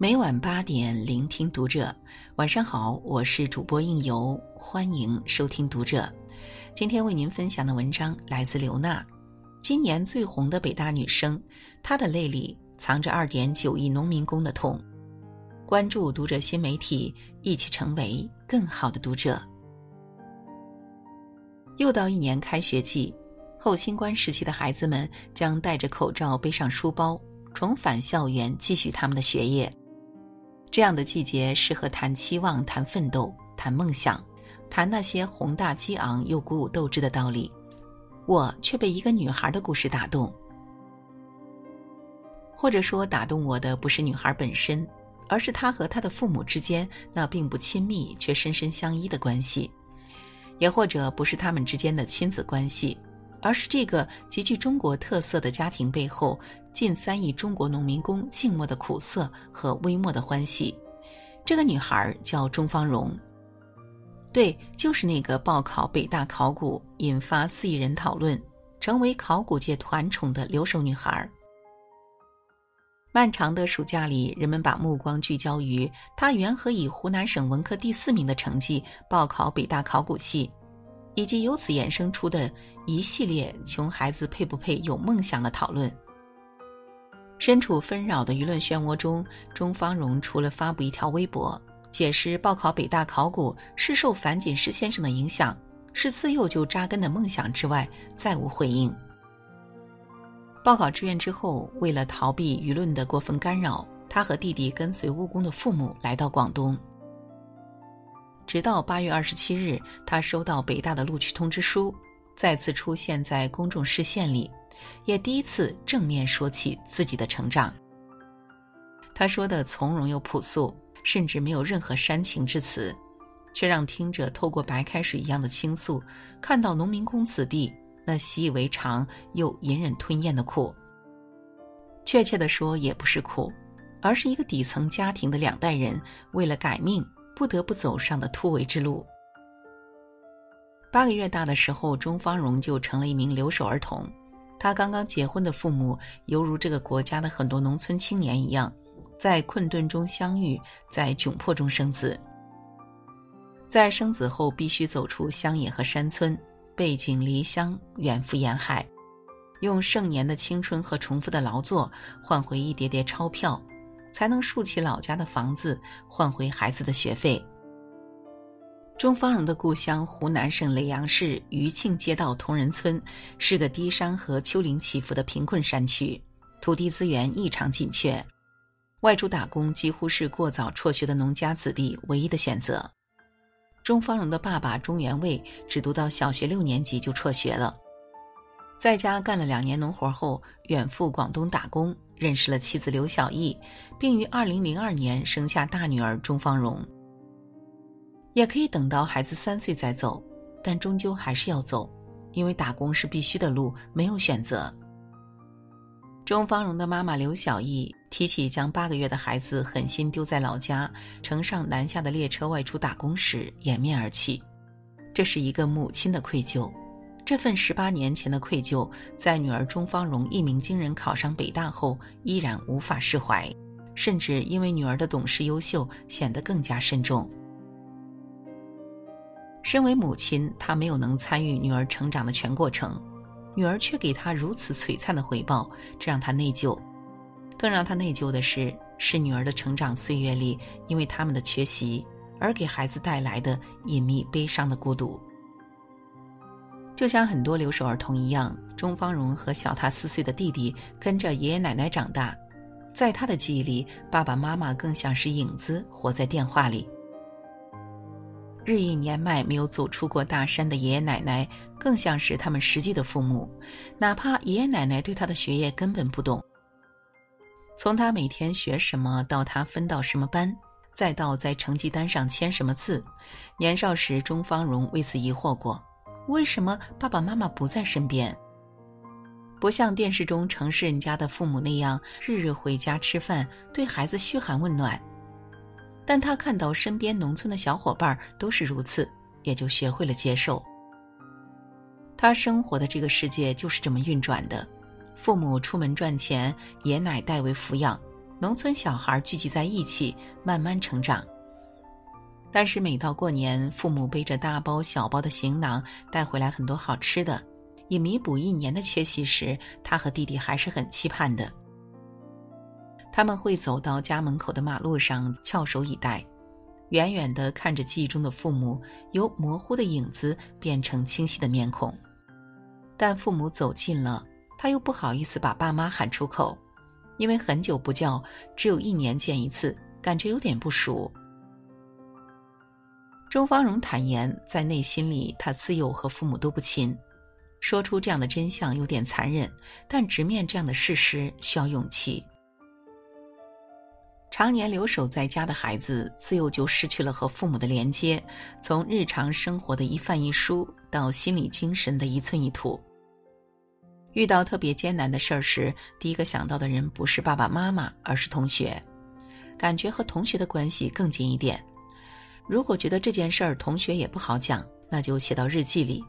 每晚八点，聆听读者。晚上好，我是主播应由，欢迎收听读者。今天为您分享的文章来自刘娜，今年最红的北大女生，她的泪里藏着二点九亿农民工的痛。关注读者新媒体，一起成为更好的读者。又到一年开学季，后新冠时期的孩子们将戴着口罩，背上书包，重返校园，继续他们的学业。这样的季节适合谈期望、谈奋斗、谈梦想，谈那些宏大激昂又鼓舞斗志的道理。我却被一个女孩的故事打动，或者说，打动我的不是女孩本身，而是她和她的父母之间那并不亲密却深深相依的关系；也或者不是他们之间的亲子关系，而是这个极具中国特色的家庭背后。近三亿中国农民工静默的苦涩和微默的欢喜。这个女孩叫钟芳蓉，对，就是那个报考北大考古，引发四亿人讨论，成为考古界团宠的留守女孩。漫长的暑假里，人们把目光聚焦于她缘何以湖南省文科第四名的成绩报考北大考古系，以及由此衍生出的一系列“穷孩子配不配有梦想”的讨论。身处纷扰的舆论漩涡中，钟芳蓉除了发布一条微博，解释报考北大考古是受樊锦诗先生的影响，是自幼就扎根的梦想之外，再无回应。报考志愿之后，为了逃避舆论的过分干扰，他和弟弟跟随务工的父母来到广东。直到八月二十七日，他收到北大的录取通知书，再次出现在公众视线里。也第一次正面说起自己的成长。他说的从容又朴素，甚至没有任何煽情之词，却让听者透过白开水一样的倾诉，看到农民工子弟那习以为常又隐忍吞咽的苦。确切的说，也不是苦，而是一个底层家庭的两代人为了改命不得不走上的突围之路。八个月大的时候，钟芳蓉就成了一名留守儿童。他刚刚结婚的父母，犹如这个国家的很多农村青年一样，在困顿中相遇，在窘迫中生子。在生子后，必须走出乡野和山村，背井离乡，远赴沿海，用盛年的青春和重复的劳作换回一叠叠钞票，才能竖起老家的房子，换回孩子的学费。钟芳蓉的故乡湖南省耒阳市余庆街道同仁村，是个低山和丘陵起伏的贫困山区，土地资源异常紧缺，外出打工几乎是过早辍学的农家子弟唯一的选择。钟芳蓉的爸爸钟元卫只读到小学六年级就辍学了，在家干了两年农活后，远赴广东打工，认识了妻子刘小艺，并于二零零二年生下大女儿钟芳蓉。也可以等到孩子三岁再走，但终究还是要走，因为打工是必须的路，没有选择。钟芳蓉的妈妈刘小艺提起将八个月的孩子狠心丢在老家，乘上南下的列车外出打工时，掩面而泣。这是一个母亲的愧疚，这份十八年前的愧疚，在女儿钟芳蓉一鸣惊人考上北大后，依然无法释怀，甚至因为女儿的懂事优秀，显得更加慎重。身为母亲，她没有能参与女儿成长的全过程，女儿却给她如此璀璨的回报，这让她内疚。更让她内疚的是，是女儿的成长岁月里，因为他们的缺席，而给孩子带来的隐秘悲伤的孤独。就像很多留守儿童一样，钟芳蓉和小她四岁的弟弟跟着爷爷奶奶长大，在他的记忆里，爸爸妈妈更像是影子，活在电话里。日益年迈、没有走出过大山的爷爷奶奶，更像是他们实际的父母。哪怕爷爷奶奶对他的学业根本不懂，从他每天学什么，到他分到什么班，再到在成绩单上签什么字，年少时钟芳荣为此疑惑过：为什么爸爸妈妈不在身边？不像电视中城市人家的父母那样，日日回家吃饭，对孩子嘘寒问暖。但他看到身边农村的小伙伴都是如此，也就学会了接受。他生活的这个世界就是这么运转的：父母出门赚钱，爷奶代为抚养，农村小孩聚集在一起，慢慢成长。但是每到过年，父母背着大包小包的行囊带回来很多好吃的，以弥补一年的缺席时，他和弟弟还是很期盼的。他们会走到家门口的马路上，翘首以待，远远的看着记忆中的父母由模糊的影子变成清晰的面孔。但父母走近了，他又不好意思把爸妈喊出口，因为很久不叫，只有一年见一次，感觉有点不熟。周芳荣坦言，在内心里，他自幼和父母都不亲。说出这样的真相有点残忍，但直面这样的事实需要勇气。常年留守在家的孩子，自幼就失去了和父母的连接，从日常生活的一饭一蔬到心理精神的一寸一土。遇到特别艰难的事儿时，第一个想到的人不是爸爸妈妈，而是同学，感觉和同学的关系更近一点。如果觉得这件事儿同学也不好讲，那就写到日记里。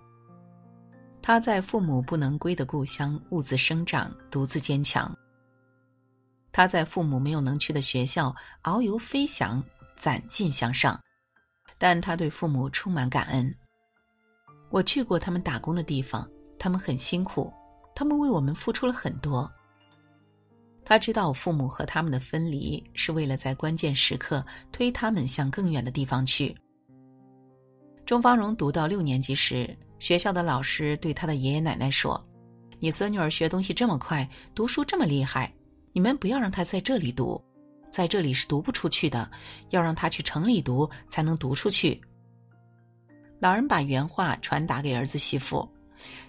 他在父母不能归的故乡兀自生长，独自坚强。他在父母没有能去的学校遨游飞翔，攒劲向上。但他对父母充满感恩。我去过他们打工的地方，他们很辛苦，他们为我们付出了很多。他知道父母和他们的分离是为了在关键时刻推他们向更远的地方去。钟芳荣读到六年级时，学校的老师对他的爷爷奶奶说：“你孙女儿学东西这么快，读书这么厉害，你们不要让她在这里读，在这里是读不出去的，要让她去城里读才能读出去。”老人把原话传达给儿子媳妇，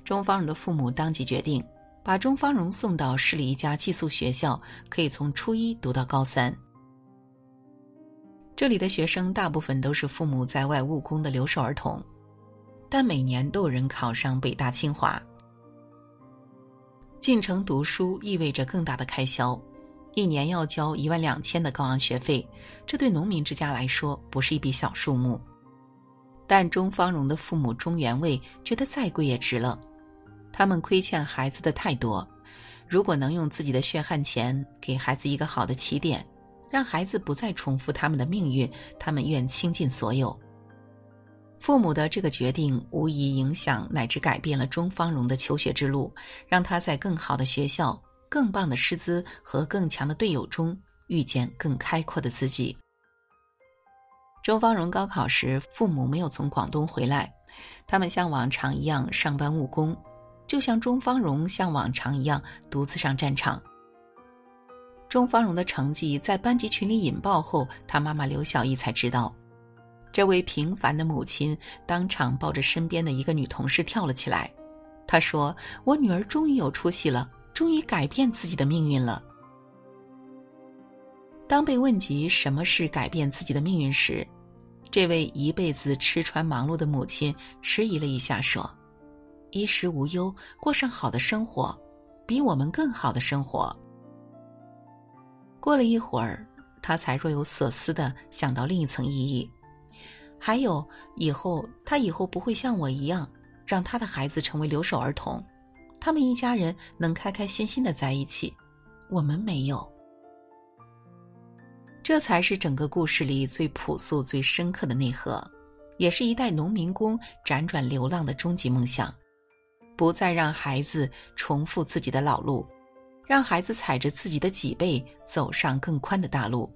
钟芳荣的父母当即决定。把钟芳荣送到市里一家寄宿学校，可以从初一读到高三。这里的学生大部分都是父母在外务工的留守儿童，但每年都有人考上北大清华。进城读书意味着更大的开销，一年要交一万两千的高昂学费，这对农民之家来说不是一笔小数目。但钟芳荣的父母钟元卫觉得再贵也值了。他们亏欠孩子的太多，如果能用自己的血汗钱给孩子一个好的起点，让孩子不再重复他们的命运，他们愿倾尽所有。父母的这个决定无疑影响乃至改变了钟芳荣的求学之路，让他在更好的学校、更棒的师资和更强的队友中遇见更开阔的自己。钟芳荣高考时，父母没有从广东回来，他们像往常一样上班务工。就像钟芳荣像往常一样独自上战场。钟芳荣的成绩在班级群里引爆后，他妈妈刘小艺才知道，这位平凡的母亲当场抱着身边的一个女同事跳了起来。她说：“我女儿终于有出息了，终于改变自己的命运了。”当被问及什么是改变自己的命运时，这位一辈子吃穿忙碌的母亲迟疑了一下，说。衣食无忧，过上好的生活，比我们更好的生活。过了一会儿，他才若有所思的想到另一层意义，还有以后他以后不会像我一样，让他的孩子成为留守儿童，他们一家人能开开心心的在一起，我们没有。这才是整个故事里最朴素、最深刻的内核，也是一代农民工辗转流浪的终极梦想。不再让孩子重复自己的老路，让孩子踩着自己的脊背走上更宽的大路。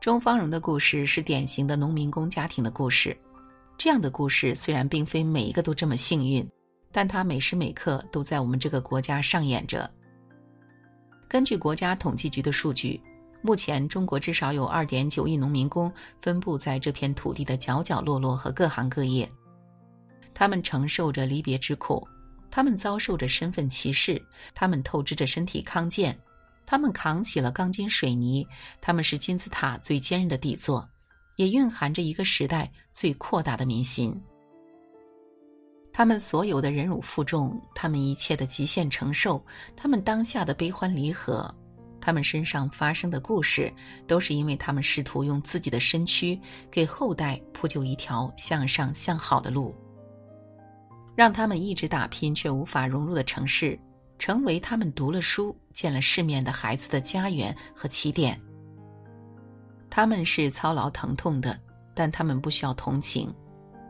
钟芳荣的故事是典型的农民工家庭的故事，这样的故事虽然并非每一个都这么幸运，但它每时每刻都在我们这个国家上演着。根据国家统计局的数据，目前中国至少有二点九亿农民工分布在这片土地的角角落落和各行各业。他们承受着离别之苦，他们遭受着身份歧视，他们透支着身体康健，他们扛起了钢筋水泥，他们是金字塔最坚韧的底座，也蕴含着一个时代最扩大的民心。他们所有的忍辱负重，他们一切的极限承受，他们当下的悲欢离合，他们身上发生的故事，都是因为他们试图用自己的身躯给后代铺就一条向上向好的路。让他们一直打拼却无法融入的城市，成为他们读了书、见了世面的孩子的家园和起点。他们是操劳疼痛的，但他们不需要同情，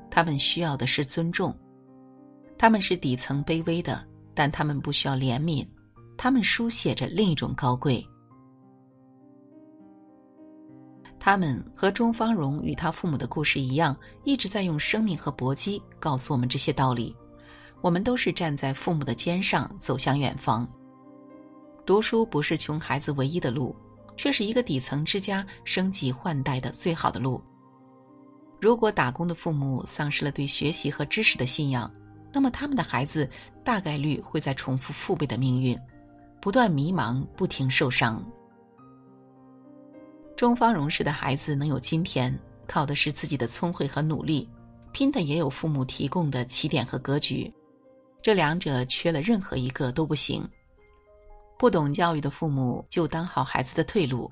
他们需要的是尊重。他们是底层卑微的，但他们不需要怜悯，他们书写着另一种高贵。他们和钟芳荣与他父母的故事一样，一直在用生命和搏击告诉我们这些道理。我们都是站在父母的肩上走向远方。读书不是穷孩子唯一的路，却是一个底层之家升级换代的最好的路。如果打工的父母丧失了对学习和知识的信仰，那么他们的孩子大概率会在重复父辈的命运，不断迷茫，不停受伤。中方荣氏的孩子能有今天，靠的是自己的聪慧和努力，拼的也有父母提供的起点和格局，这两者缺了任何一个都不行。不懂教育的父母就当好孩子的退路，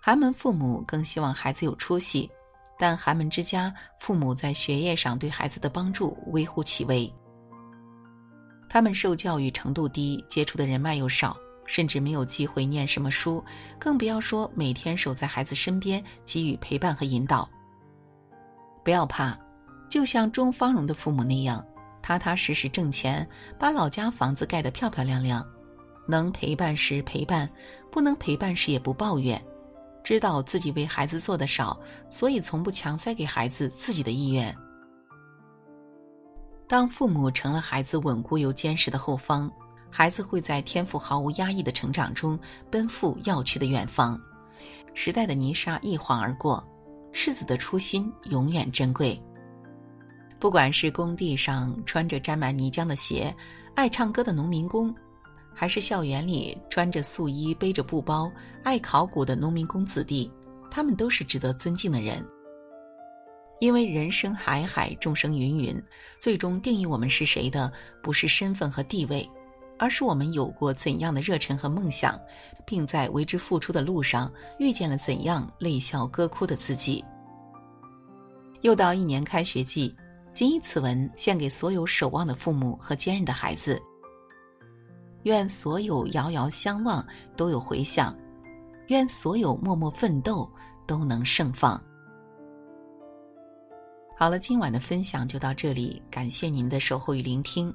寒门父母更希望孩子有出息，但寒门之家父母在学业上对孩子的帮助微乎其微。他们受教育程度低，接触的人脉又少。甚至没有机会念什么书，更不要说每天守在孩子身边给予陪伴和引导。不要怕，就像钟芳荣的父母那样，踏踏实实挣钱，把老家房子盖得漂漂亮亮。能陪伴时陪伴，不能陪伴时也不抱怨。知道自己为孩子做的少，所以从不强塞给孩子自己的意愿。当父母成了孩子稳固又坚实的后方。孩子会在天赋毫无压抑的成长中奔赴要去的远方。时代的泥沙一晃而过，赤子的初心永远珍贵。不管是工地上穿着沾满泥浆的鞋、爱唱歌的农民工，还是校园里穿着素衣背着布包、爱考古的农民工子弟，他们都是值得尊敬的人。因为人生海海，众生芸芸，最终定义我们是谁的，不是身份和地位。而是我们有过怎样的热忱和梦想，并在为之付出的路上遇见了怎样泪笑歌哭的自己。又到一年开学季，谨以此文献给所有守望的父母和坚韧的孩子。愿所有遥遥相望都有回响，愿所有默默奋斗都能盛放。好了，今晚的分享就到这里，感谢您的守候与聆听。